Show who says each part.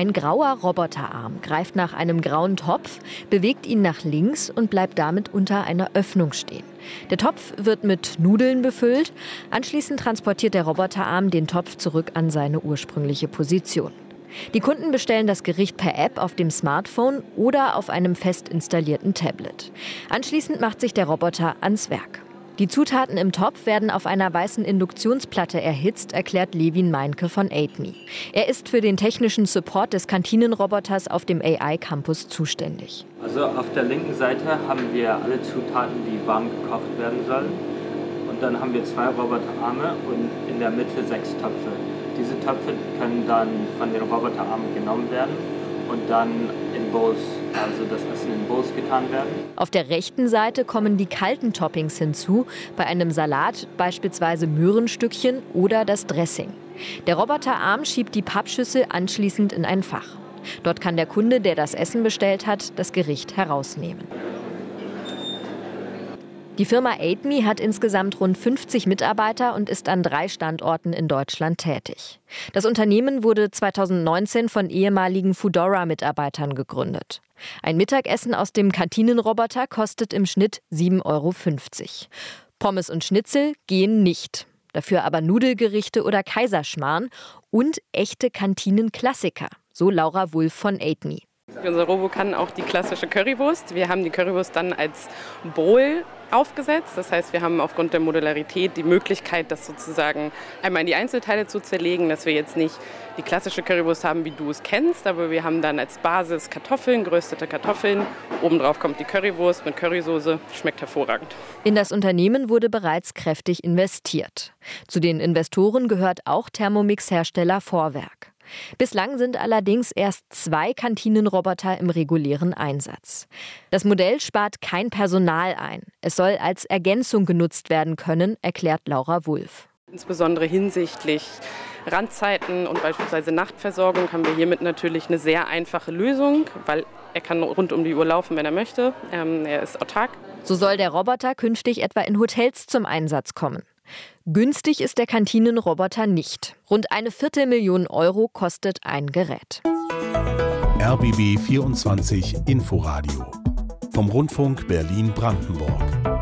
Speaker 1: Ein grauer Roboterarm greift nach einem grauen Topf, bewegt ihn nach links und bleibt damit unter einer Öffnung stehen. Der Topf wird mit Nudeln befüllt. Anschließend transportiert der Roboterarm den Topf zurück an seine ursprüngliche Position. Die Kunden bestellen das Gericht per App auf dem Smartphone oder auf einem fest installierten Tablet. Anschließend macht sich der Roboter ans Werk. Die Zutaten im Topf werden auf einer weißen Induktionsplatte erhitzt, erklärt Levin Meinke von AidMe. Er ist für den technischen Support des Kantinenroboters auf dem AI Campus zuständig.
Speaker 2: Also auf der linken Seite haben wir alle Zutaten, die warm gekocht werden sollen. Und dann haben wir zwei Roboterarme und in der Mitte sechs Töpfe. Diese Töpfe können dann von den Roboterarmen genommen werden und dann Bowls, also das Essen in Bowls getan werden.
Speaker 1: Auf der rechten Seite kommen die kalten Toppings hinzu, bei einem Salat beispielsweise Möhrenstückchen oder das Dressing. Der Roboterarm schiebt die Pappschüssel anschließend in ein Fach. Dort kann der Kunde, der das Essen bestellt hat, das Gericht herausnehmen. Die Firma AidMe hat insgesamt rund 50 Mitarbeiter und ist an drei Standorten in Deutschland tätig. Das Unternehmen wurde 2019 von ehemaligen Foodora-Mitarbeitern gegründet. Ein Mittagessen aus dem Kantinenroboter kostet im Schnitt 7,50 Euro. Pommes und Schnitzel gehen nicht. Dafür aber Nudelgerichte oder Kaiserschmarrn und echte Kantinenklassiker, so Laura Wulff von AidMe.
Speaker 3: Unser Robo kann auch die klassische Currywurst. Wir haben die Currywurst dann als Bowl aufgesetzt. Das heißt, wir haben aufgrund der Modularität die Möglichkeit, das sozusagen einmal in die Einzelteile zu zerlegen, dass wir jetzt nicht die klassische Currywurst haben, wie du es kennst, aber wir haben dann als Basis Kartoffeln, geröstete Kartoffeln. Obendrauf kommt die Currywurst mit Currysoße. Schmeckt hervorragend.
Speaker 1: In das Unternehmen wurde bereits kräftig investiert. Zu den Investoren gehört auch Thermomix-Hersteller Vorwerk. Bislang sind allerdings erst zwei Kantinenroboter im regulären Einsatz. Das Modell spart kein Personal ein. Es soll als Ergänzung genutzt werden können, erklärt Laura Wulff.
Speaker 3: Insbesondere hinsichtlich Randzeiten und beispielsweise Nachtversorgung haben wir hiermit natürlich eine sehr einfache Lösung, weil er kann rund um die Uhr laufen, wenn er möchte. Ähm, er ist autark.
Speaker 1: So soll der Roboter künftig etwa in Hotels zum Einsatz kommen. Günstig ist der Kantinenroboter nicht. Rund eine Viertelmillion Euro kostet ein Gerät.
Speaker 4: RBB 24 Inforadio vom Rundfunk Berlin-Brandenburg.